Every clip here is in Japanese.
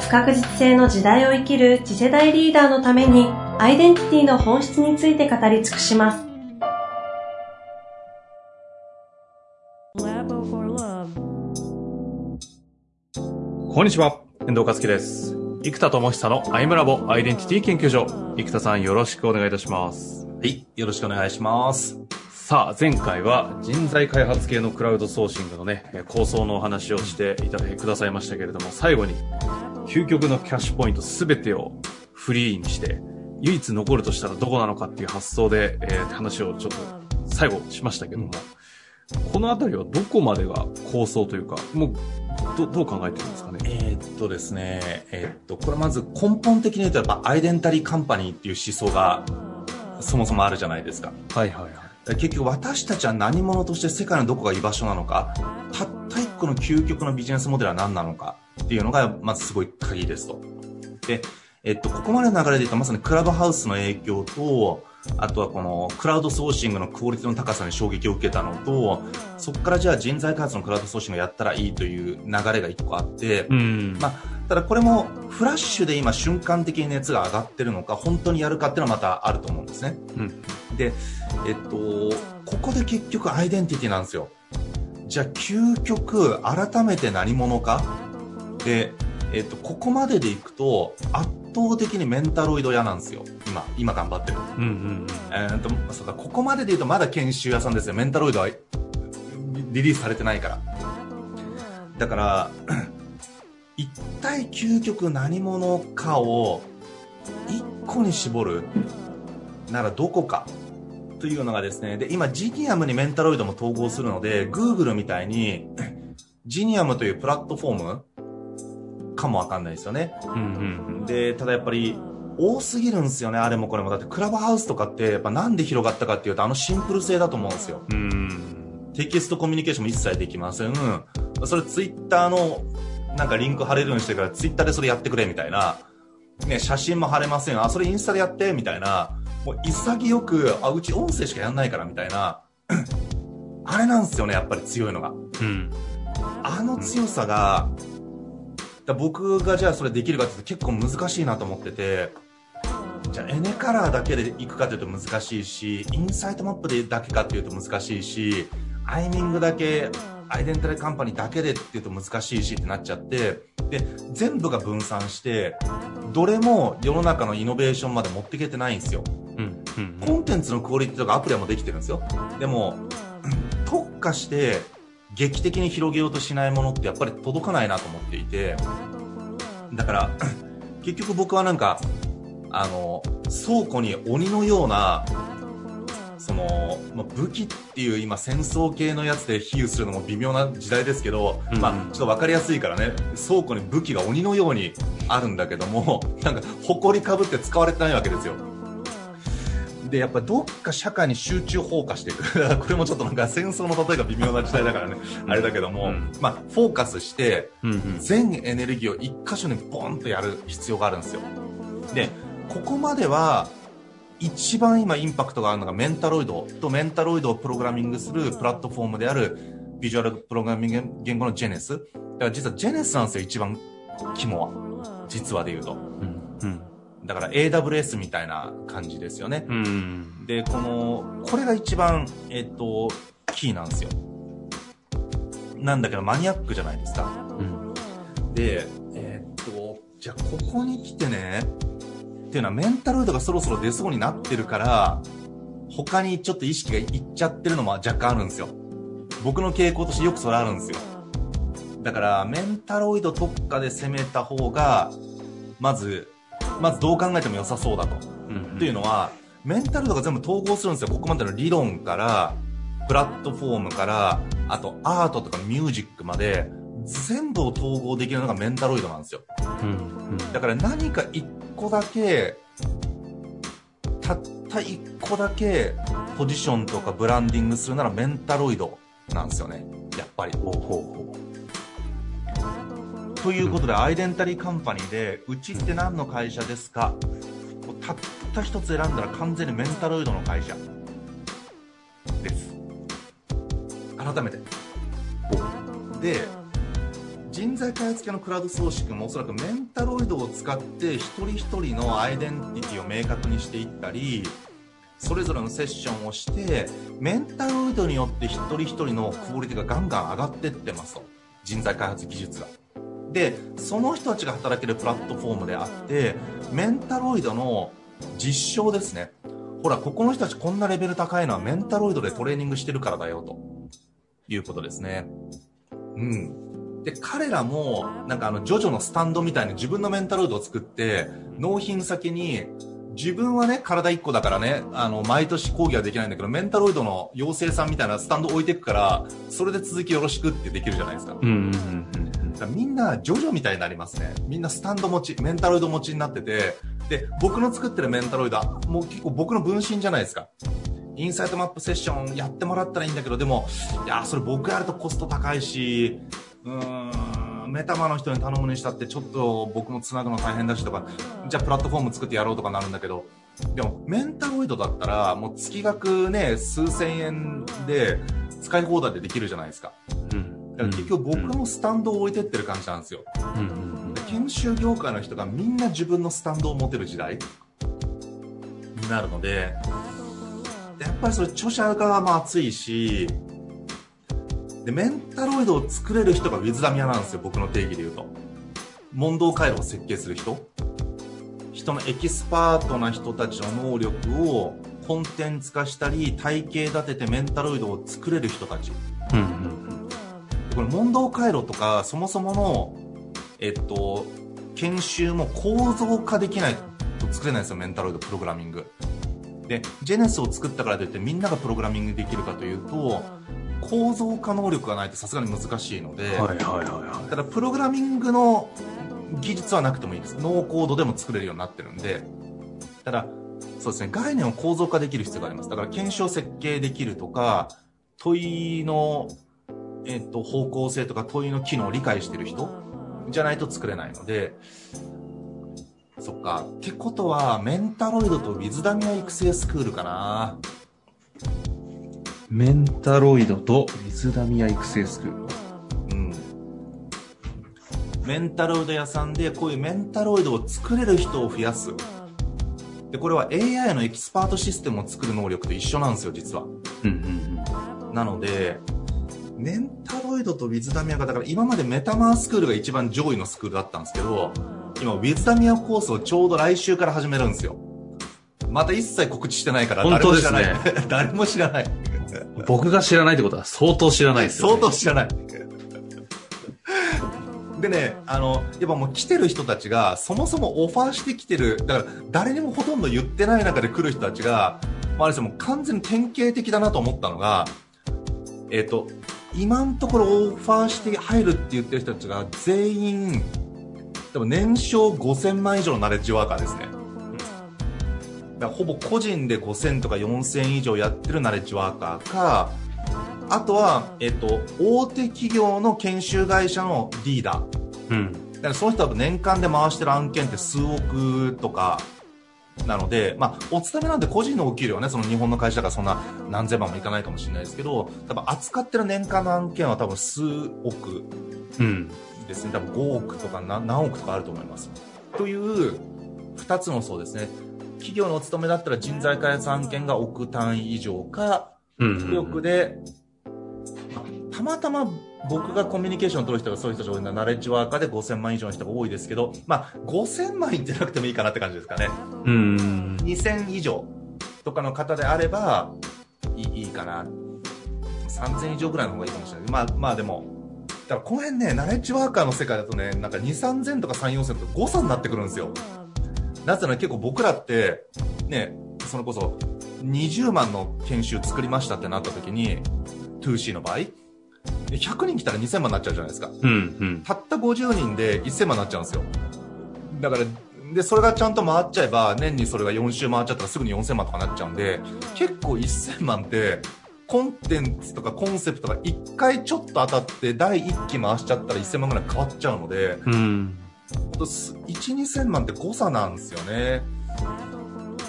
不確実性の時代を生きる次世代リーダーのためにアイデンティティの本質について語り尽くします。こんにちは、遠藤和樹です。生田智久のアイムラボアイデンティティ研究所。生田さんよろしくお願いいたします。はい、よろしくお願いします。さあ、前回は人材開発系のクラウドソーシングのね、構想のお話をしていただくださいましたけれども、最後に究極のキャッシュポイントすべてをフリーにして、唯一残るとしたらどこなのかっていう発想で、えー、話をちょっと最後しましたけども、このあたりはどこまでが構想というか、もう、ど、どう考えてるんですかね？えー、っとですね、えー、っと、これまず根本的に言うとやっぱアイデンタリーカンパニーっていう思想がそもそもあるじゃないですか。はいはいはい。結局私たちは何者として世界のどこが居場所なのか、たった一個の究極のビジネスモデルは何なのかっていうのが、まずすごい鍵ですと。で、えっと、ここまでの流れで言うと、まさにクラブハウスの影響と、あとはこのクラウドソーシングのクオリティの高さに衝撃を受けたのと、そこからじゃあ人材開発のクラウドソーシングをやったらいいという流れが一個あって、まあ、ただこれもフラッシュで今瞬間的に熱が上がってるのか、本当にやるかっていうのはまたあると思うんですね。うん、で、えっと、ここで結局アイデンティティなんですよ。じゃあ究極改めて何者かで、えっと、ここまででいくと圧倒的にメンタロイド屋なんですよ。今今頑張ってる、うんうんうん。えー、とそうかここまでで言うとまだ研修屋さんですよ。メンタロイドはリリースされてないから。だから 一体究極何者かを一個に絞るならどこかというのがですね。で今ジニアムにメンタロイドも統合するので Google みたいに ジニアムというプラットフォームかもわかんないですよね。うんうんうん、で、ただやっぱり、多すぎるんですよね、あれもこれも。だってクラブハウスとかって、やっぱなんで広がったかっていうと、あのシンプル性だと思うんですよ。うん。テキストコミュニケーションも一切できません。それツイッターの、なんかリンク貼れるようにしてから、ツイッターでそれやってくれ、みたいな。ね、写真も貼れません。あ、それインスタでやって、みたいな。もう潔く、あ、うち音声しかやんないから、みたいな。あれなんですよね、やっぱり強いのが。うん。あの強さが、だ僕がじゃあそれできるかって結構難しいなと思ってて、じゃあエネカラーだけでいくかというと難しいし、インサイトマップでだけかっていうと難しいし、アイミングだけ、アイデンティティカンパニーだけでっていうと難しいしってなっちゃって、で、全部が分散して、どれも世の中のイノベーションまで持っていけてないんですよ。うん、うん、コンテンツのクオリティとかアプリはもできてるんですよ。でも、特化して、劇的に広げようとしないものってやっぱり届かないなと思っていて、だから 結局僕はなんか、あの、倉庫に鬼のような、その、まあ、武器っていう今戦争系のやつで比喩するのも微妙な時代ですけど、うん、まあちょっと分かりやすいからね、倉庫に武器が鬼のようにあるんだけども、なんか埃かぶって使われてないわけですよ。で、やっぱどっか社会に集中放火していく。これもちょっとなんか戦争の例えが微妙な時代だからね、あれだけども、うん、まあ、フォーカスして、全エネルギーを一箇所にボンとやる必要があるんですよ。で、ここまでは、一番今インパクトがあるのがメンタロイドとメンタロイドをプログラミングするプラットフォームであるビジュアルプログラミング言語のジェネス。だから実はジェネスなんですよ、一番肝は。実はで言うと。うんうんだから AWS みたいな感じですよね。うん、で、この、これが一番、えっと、キーなんですよ。なんだけどマニアックじゃないですか。うん、で、えっと、じゃあここに来てね、っていうのはメンタロイドがそろそろ出そうになってるから、他にちょっと意識がいっちゃってるのも若干あるんですよ。僕の傾向としてよくそれあるんですよ。だから、メンタロイド特化で攻めた方が、まず、まずどう考えても良さそうだと。うんうん、っていうのは、メンタルとか全部統合するんですよ。ここまでの理論から、プラットフォームから、あとアートとかミュージックまで、全部を統合できるのがメンタロイドなんですよ。うん。だから何か一個だけ、たった一個だけポジションとかブランディングするならメンタロイドなんですよね。やっぱり。ほうほうほということで、アイデンタリーカンパニーで、うちって何の会社ですか？こうたった一つ選んだら完全にメンタロイドの会社です。改めて。で、人材開発系のクラウドソーシングもおそらくメンタロイドを使って一人一人のアイデンティティを明確にしていったり、それぞれのセッションをして、メンタロイドによって一人一人のクオリティがガンガン上がってってますと。人材開発技術が。で、その人たちが働けるプラットフォームであって、メンタロイドの実証ですね。ほら、ここの人たちこんなレベル高いのはメンタロイドでトレーニングしてるからだよ、ということですね。うん。で、彼らも、なんかあの、ジョジョのスタンドみたいに自分のメンタロイドを作って、納品先に、自分はね、体1個だからね、あの、毎年講義はできないんだけど、メンタロイドの妖精さんみたいなスタンド置いてくから、それで続きよろしくってできるじゃないですか。うんうんうんだからみんなジョジョみたいになりますね。みんなスタンド持ち、メンタロイド持ちになってて、で、僕の作ってるメンタロイドは、もう結構僕の分身じゃないですか。インサイトマップセッションやってもらったらいいんだけど、でも、いや、それ僕やるとコスト高いし、うーん、メタマの人に頼むにしたってちょっと僕も繋ぐの大変だしとか、じゃあプラットフォーム作ってやろうとかなるんだけど、でも、メンタロイドだったら、もう月額ね、数千円で使い放題でできるじゃないですか。うん。だから結局僕もスタンドを置いてってる感じなんですよ。うんうんで研修業界の人がみんな自分のスタンドを持てる時代になるので、やっぱりそれ著者側も熱いし、で、メンタロイドを作れる人がウィズダミアなんですよ、僕の定義で言うと。問答回路を設計する人。人のエキスパートな人たちの能力をコンテンツ化したり、体系立ててメンタロイドを作れる人たち。うんうんこれ問答回路とかそもそものえっと研修も構造化できないと作れないんですよメンタロイドプログラミング。でジェネスを作ったからといってみんながプログラミングできるかというと構造化能力がないとさすがに難しいので、ただプログラミングの技術はなくてもいいです。ノーコードでも作れるようになってるんで。ただそうですね概念を構造化できる必要があります。だから検証設計できるとか問いのえっと、方向性とか問いの機能を理解してる人じゃないと作れないので、そっか。ってことは、メンタロイドとウィズダミア育成スクールかな。い。メンタロイドとウィズダミア育成スクール。うん。メンタロイド屋さんで、こういうメンタロイドを作れる人を増やす。で、これは AI のエキスパートシステムを作る能力と一緒なんですよ、実は。うんうんなので、メンタロイドとウィズダミアが、だから今までメタマースクールが一番上位のスクールだったんですけど、今ウィズダミアコースをちょうど来週から始めるんですよ。また一切告知してないから、本当ですね誰も知らない。誰も知らない。うん。僕が知らないってことは相当知らないですよ、ね。相当知らない。でね、あの、やっぱもう来てる人たちが、そもそもオファーしてきてる、だから誰にもほとんど言ってない中で来る人たちが、まあ、あれですよ、もう完全に典型的だなと思ったのが、えっ、と、今のところオファーして入るって言ってる人たちが全員、でも年商5000万以上のナレッジワーカーですね。だからほぼ個人で5000とか4000以上やってるナレッジワーカーか、あとは、えっと、大手企業の研修会社のリーダー。うん。だからその人は年間で回してる案件って数億とか、なので、まあ、お勤めなんで個人のお給料はね、その日本の会社がそんな何千万もいかないかもしれないですけど、多分扱ってる年間の案件は多分数億うん。ですね。多分5億とか何何億とかあると思います。という、二つのそうですね。企業のお勤めだったら人材開発案件が億単位以上か、うん。右翼で、たまたま僕がコミュニケーションを取る人がそういう人が多いのはナレッジワーカーで5000万以上の人が多いですけど、まあ、5000万いってなくてもいいかなって感じですかね。うん。2000以上とかの方であれば、いいいいかな。3000以上ぐらいの方がいいかもしれない。まあ、まあでも、だからこの辺ね、ナレッジワーカーの世界だとね、なんか2、3000とか3、4000とか誤差になってくるんですよ。なぜなら結構僕らって、ね、それこそ20万の研修作りましたってなった時に、2C の場合、100人来たら2000万になっちゃうじゃないですか。うん、うん。たった50人で1000万になっちゃうんですよ。だから、で、それがちゃんと回っちゃえば、年にそれが4週回っちゃったらすぐに4000万とかなっちゃうんで、結構1000万って、コンテンツとかコンセプトが1回ちょっと当たって、第1期回しちゃったら1000万ぐらい変わっちゃうので、うん。ほんとす1、2000万って誤差なんですよね。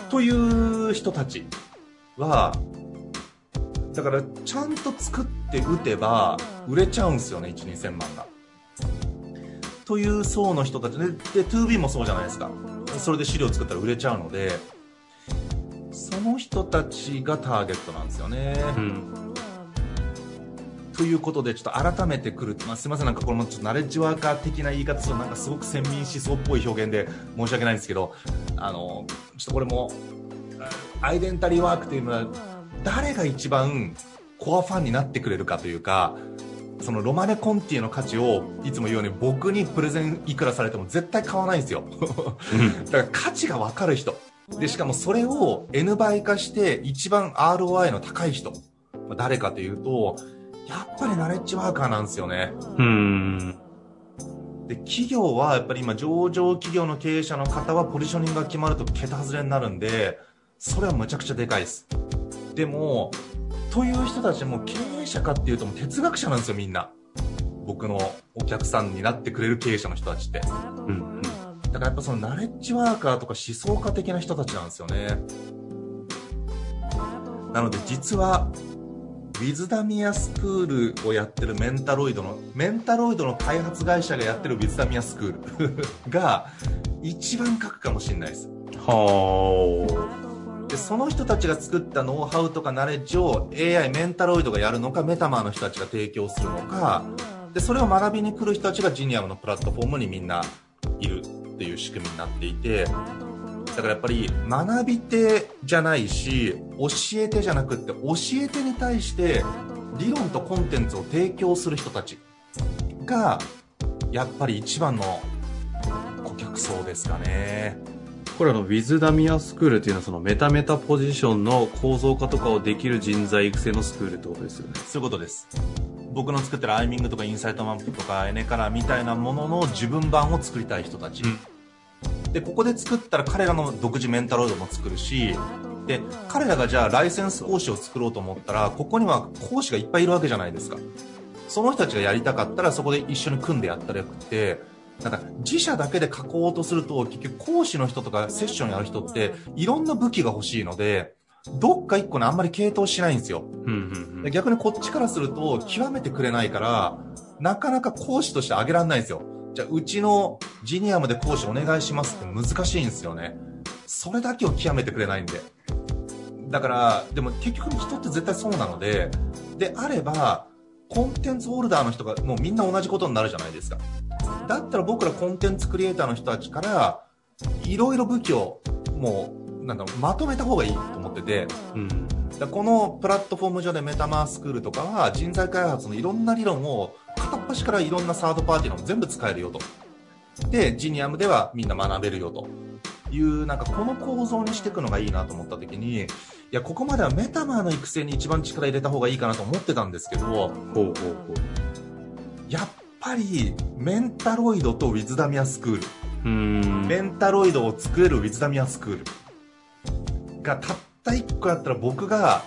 という人たちは、だからちゃんと作って打てば売れちゃうんですよね、1、2000万が。という層の人たちで、で、2B もそうじゃないですか。それで資料作ったら売れちゃうので、その人たちがターゲットなんですよね。うん。ということで、ちょっと改めてくる、まあ、すみません、なんかこれもちょっとナレッジワーカー的な言い方すると、なんかすごく先民思想っぽい表現で申し訳ないんですけど、あの、ちょっとこれも、あアイデンタリーワークというのは、誰が一番コアファンになってくれるかというか、そのロマネ・コンティの価値をいつも言うように僕にプレゼンいくらされても絶対買わないんですよ。だから価値が分かる人。で、しかもそれを N 倍化して一番 ROI の高い人。まあ誰かというと、やっぱりナレッジワーカーなんですよね。うん。で、企業はやっぱり今上場企業の経営者の方はポジショニングが決まると桁外れになるんで、それはむちゃくちゃでかいです。でも、という人たちも経営者かっていうともう哲学者なんですよみんな。僕のお客さんになってくれる経営者の人たちって。うん。だからやっぱそのナレッジワーカーとか思想家的な人たちなんですよね。なので実は、ウィズダミアスクールをやってるメンタロイドの、メンタロイドの開発会社がやってるウィズダミアスクールが一番書くかもしれないです。はで、その人たちが作ったノウハウとかナレッジを AI メンタロイドがやるのか、メタマーの人たちが提供するのか、で、それを学びに来る人たちがジニアムのプラットフォームにみんないるっていう仕組みになっていて、だからやっぱり学び手じゃないし、教え手じゃなくって教え手に対して理論とコンテンツを提供する人たちが、やっぱり一番の顧客層ですかね。これあの、ウィズダミアスクールっていうのはそのメタメタポジションの構造化とかをできる人材育成のスクールってことですよね。そういうことです。僕の作ってるアイミングとかインサイトマップとかエネカラーみたいなものの自分版を作りたい人たち。で、ここで作ったら彼らの独自メンタロイドも作るし、で、彼らがじゃあライセンス講師を作ろうと思ったら、ここには講師がいっぱいいるわけじゃないですか。その人たちがやりたかったらそこで一緒に組んでやったらよくて、なんか自社だけで囲おうとすると結局講師の人とかセッションやる人っていろんな武器が欲しいので、どっか一個ねあんまり系統しないんですよ。うんうんで逆にこっちからすると極めてくれないから、なかなか講師としてあげられないんですよ。じゃあ、うちのジニアムで講師お願いしますって難しいんですよね。それだけを極めてくれないんで。だから、でも結局人って絶対そうなので、であれば、コンテンツホルダーの人がもうみんな同じことになるじゃないですか。だったら僕らコンテンツクリエイターの人たちから、いろいろ武器をもう、なんだろう、まとめた方がいいと思ってて、うん。だこのプラットフォーム上でメタマースクールとかは人材開発のいろんな理論を片っ端からいろんなサードパーティーのも全部使えるよと。で、ジニアムではみんな学べるよという、なんかこの構造にしていくのがいいなと思った時に、いや、ここまではメタマーの育成に一番力入れた方がいいかなと思ってたんですけど、ほうほうほう。やっぱりメンタロイドとウィズダミアスクール、うん。メンタロイドを作れるウィズダミアスクールがたった一個やったら僕が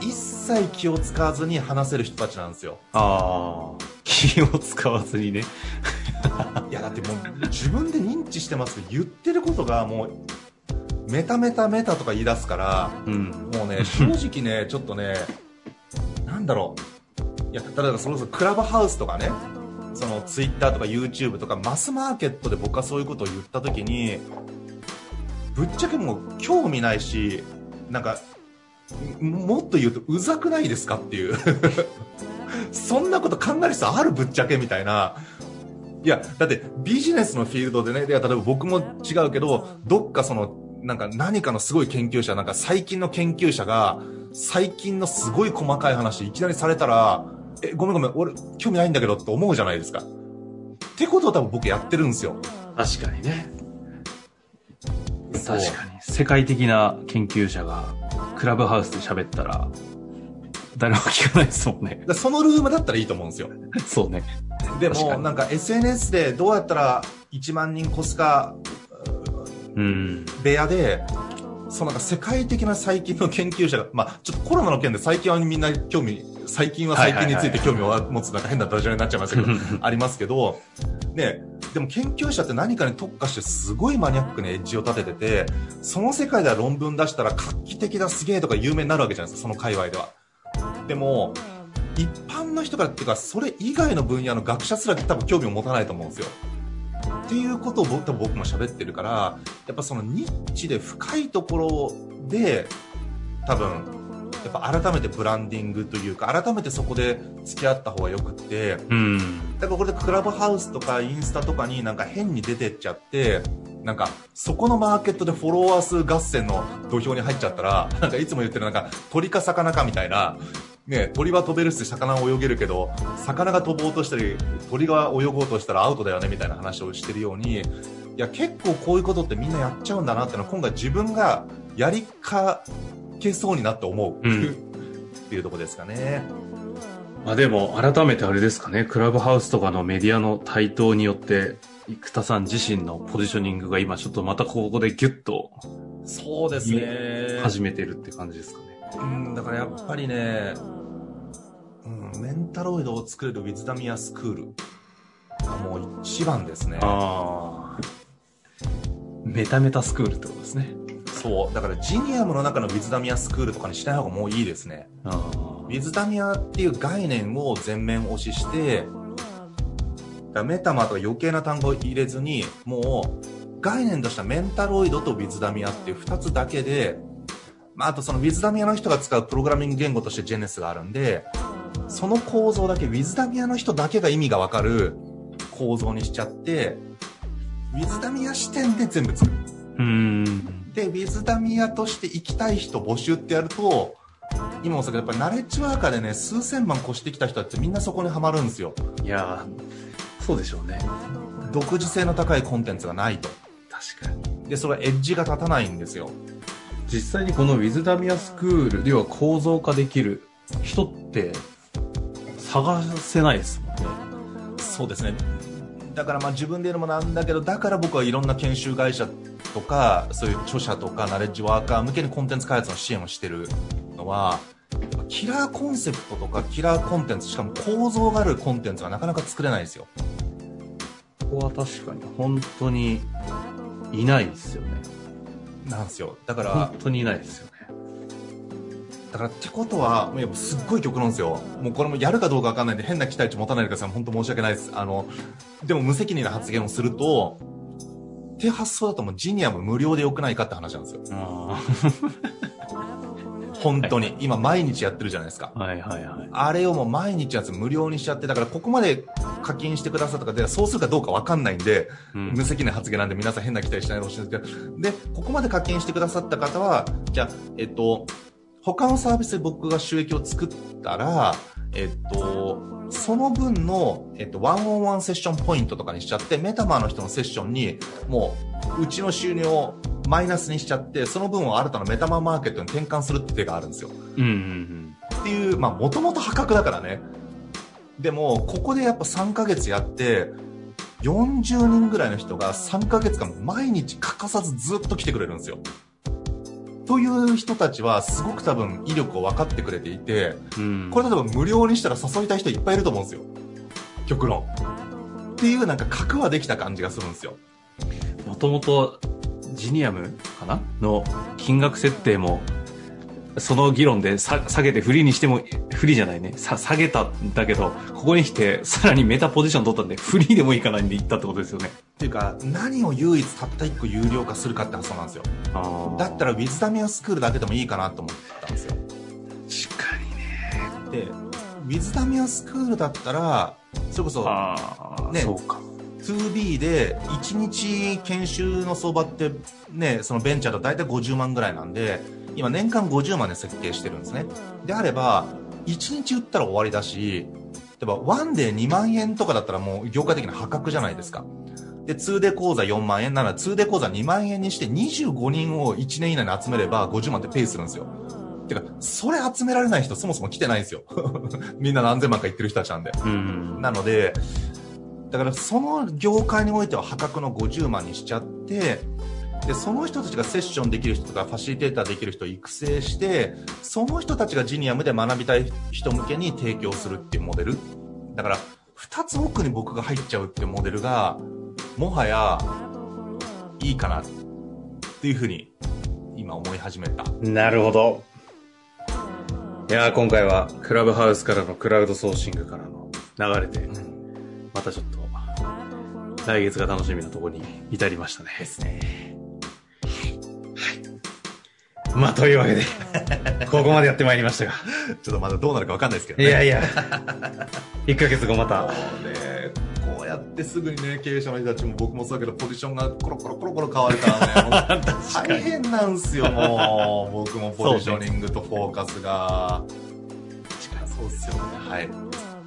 一切気を使わずに話せる人たちなんですよ。ああ。気を使わずにね。いやだってもう自分で認知してますけど言ってることがもうメタメタメタとか言い出すからうん。もうね正直ねちょっとねなんだろういや例えばそれこそクラブハウスとかねそのツイッターとか YouTube とかマスマーケットで僕はそういうことを言った時にぶっちゃけもう興味ないしなんかもっと言うとうざくないですかっていう。そんなこと考える人あるぶっちゃけみたいな。いやだってビジネスのフィールドでねいや例えば僕も違うけどどっかそのなんか何かのすごい研究者なんか最近の研究者が最近のすごい細かい話いきなりされたらえごめんごめん俺興味ないんだけどって思うじゃないですかってことを多分僕やってるんですよ確かにね。確かに。世界的な研究者がクラブハウスで喋ったら、誰も聞かないですもんね。でそのルームだったらいいと思うんですよ。そうね。でも、なんか SNS でどうやったら1万人越すか、うん。部屋で、そのなんか世界的な細菌の研究者が、まあちょっとコロナの件で最近はみんな興味、細菌は細菌について興味を持つなんか変なダジャレになっちゃいましたけど、ありますけど、ね、でも研究者って何かに特化してすごいマニアックにエッジを立ててて、その世界では論文出したら画期的だすげえとか有名になるわけじゃないですか、その界隈では。でも、一般の人からっていうか、それ以外の分野の学者すら多分興味を持たないと思うんですよ。っていうことを僕多分僕も喋ってるから、やっぱそのニッチで深いところで、多分、やっぱ改めてブランディングというか、改めてそこで付き合った方がよくって、うん。だからこれでクラブハウスとかインスタとかになんか変に出てっちゃって、なんかそこのマーケットでフォロワー数合戦の土俵に入っちゃったら、なんかいつも言ってるなんか鳥か魚かみたいな、ね、鳥は飛べるし魚は泳げるけど、魚が飛ぼうとしたり、鳥が泳ごうとしたらアウトだよねみたいな話をしてるように、いや結構こういうことってみんなやっちゃうんだなってのは今回自分がやりかけそうになって思う、うんっていうとこですかね。まあでも、改めてあれですかね、クラブハウスとかのメディアの台頭によって、生田さん自身のポジショニングが今ちょっとまたここでギュッとそうですね始めてるって感じですかね。うん、だからやっぱりね、うん、メンタロイドを作れるウィズダミアスクールがもう一番ですね。ああ。メタメタスクールってことですね。そう。だからジニアムの中のウィズダミアスクールとかにしない方がもういいですね。あウィズダミアっていう概念を全面押しして、メタマとか余計な単語を入れずに、もう概念としたメンタロイドとウィズダミアっていう二つだけで、まあ、あとそのウィズダミアの人が使うプログラミング言語としてジェネスがあるんで、その構造だけ、ウィズダミアの人だけが意味がわかる構造にしちゃって、ウィズダミア視点で全部作る。うん。で、ウィズダミアとして行きたい人募集ってやると、今もそうだけど、やっぱりナレッジワーカーでね、数千万越してきた人ってみんなそこにはまるんですよ。いやーそうでしょうね。独自性の高いコンテンツがないと。確かに。で、それはエッジが立たないんですよ。実際にこのウィズダミアスクール、要は構造化できる人って探せないですもんね。そうですね。だからまあ自分で言うのもなんだけど、だから僕はいろんな研修会社とか、そういう著者とかナレッジワーカー向けにコンテンツ開発の支援をしてるのは、キラーコンセプトとかキラーコンテンツ、しかも構造があるコンテンツがなかなか作れないですよ。ここは確かに本当にいないですよね。なんですよ。だから本、当にいないですよね。だからってことは、もうやっぱすっごい極論ですよ。もうこれもやるかどうかわかんないんで変な期待値持たないでください。本当申し訳ないです。あの、でも無責任な発言をすると、って発想だともうジニアも無料でよくないかって話なんですよ。あ本当に。今毎日やってるじゃないですか。あ。はいはいはい。あれをもう毎日やつ無料にしちゃって、だからここまで課金してくださったかで、そうするかどうかわかんないんで、うん無責任な発言なんで皆さん変な期待しないでほしいんですけど、で、ここまで課金してくださった方は、じゃあ、えっと、他のサービスで僕が収益を作ったら、えっと、その分の、えっと、ワンオンワンセッションポイントとかにしちゃって、メタマーの人のセッションに、もう、うちの収入をマイナスにしちゃって、その分を新たなメタマーマーケットに転換するって手があるんですよ。うんうんっていう、まあ、もともと破格だからね。でも、ここでやっぱ3ヶ月やって、40人ぐらいの人が3ヶ月間毎日欠かさずずっと来てくれるんですよ。という人たちはすごく多分威力を分かってくれていて、うん。うん。これ例えば無料にしたら誘いたい人いっぱいいると思うんですよ。極論。っていうなんか核はできた感じがするんですよ。もともとジニアムかな？の金額設定も、その議論でさ下げてフリーにしても、フリーじゃないね。さ下げたんだけど、ここに来てさらにメタポジション取ったんで、フリーでもいいかないんで行ったってことですよね。っていうか、何を唯一たった1個有料化するかって発想なんですよ。あだったらウィズダミアスクールだけでもいいかなと思ったんですよ。確かにね。で、ウィズダミアスクールだったら、それこそねそうか。2B で1日研修の相場ってね、そのベンチャーだと大体50万ぐらいなんで、今年間50万で設計してるんですね。であれば、1日売ったら終わりだし、例えば1で2万円とかだったらもう業界的な破格じゃないですか。で、2で講座4万円なら2で講座2万円にして25人を1年以内に集めれば50万ってペイするんですよ。ってか、それ集められない人そもそも来てないんですよ。みんな何千万か言ってる人たちなんで。うん。なので、だからその業界においては破格の50万にしちゃって、で、その人たちがセッションできる人とかファシリテーターできる人を育成して、その人たちがジニアムで学びたい人向けに提供するっていうモデル。だから、二つ奥に僕が入っちゃうっていうモデルが、もはや、いいかなっていうふうに、今思い始めた。なるほど。いやー今回はクラブハウスからのクラウドソーシングからの流れで、またちょっと、来月が楽しみなところに至りましたね。ですね。はい。まあ、というわけで、ここまでやってまいりましたが。ちょっとまだどうなるかわかんないですけどね。いやいや、1ヶ月後また、ねこうやってすぐにね、経営者の人たちも僕もそうだけど、ポジションがコロコロコロコロ変わるからね、大変なんすよ、もう。僕もポジショニングとフォーカスが。そうっすよね。はい。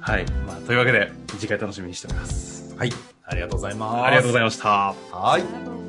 はい。まあ、というわけで、次回楽しみにしております。はい。ありがとうございます。ありがとうございました。はい。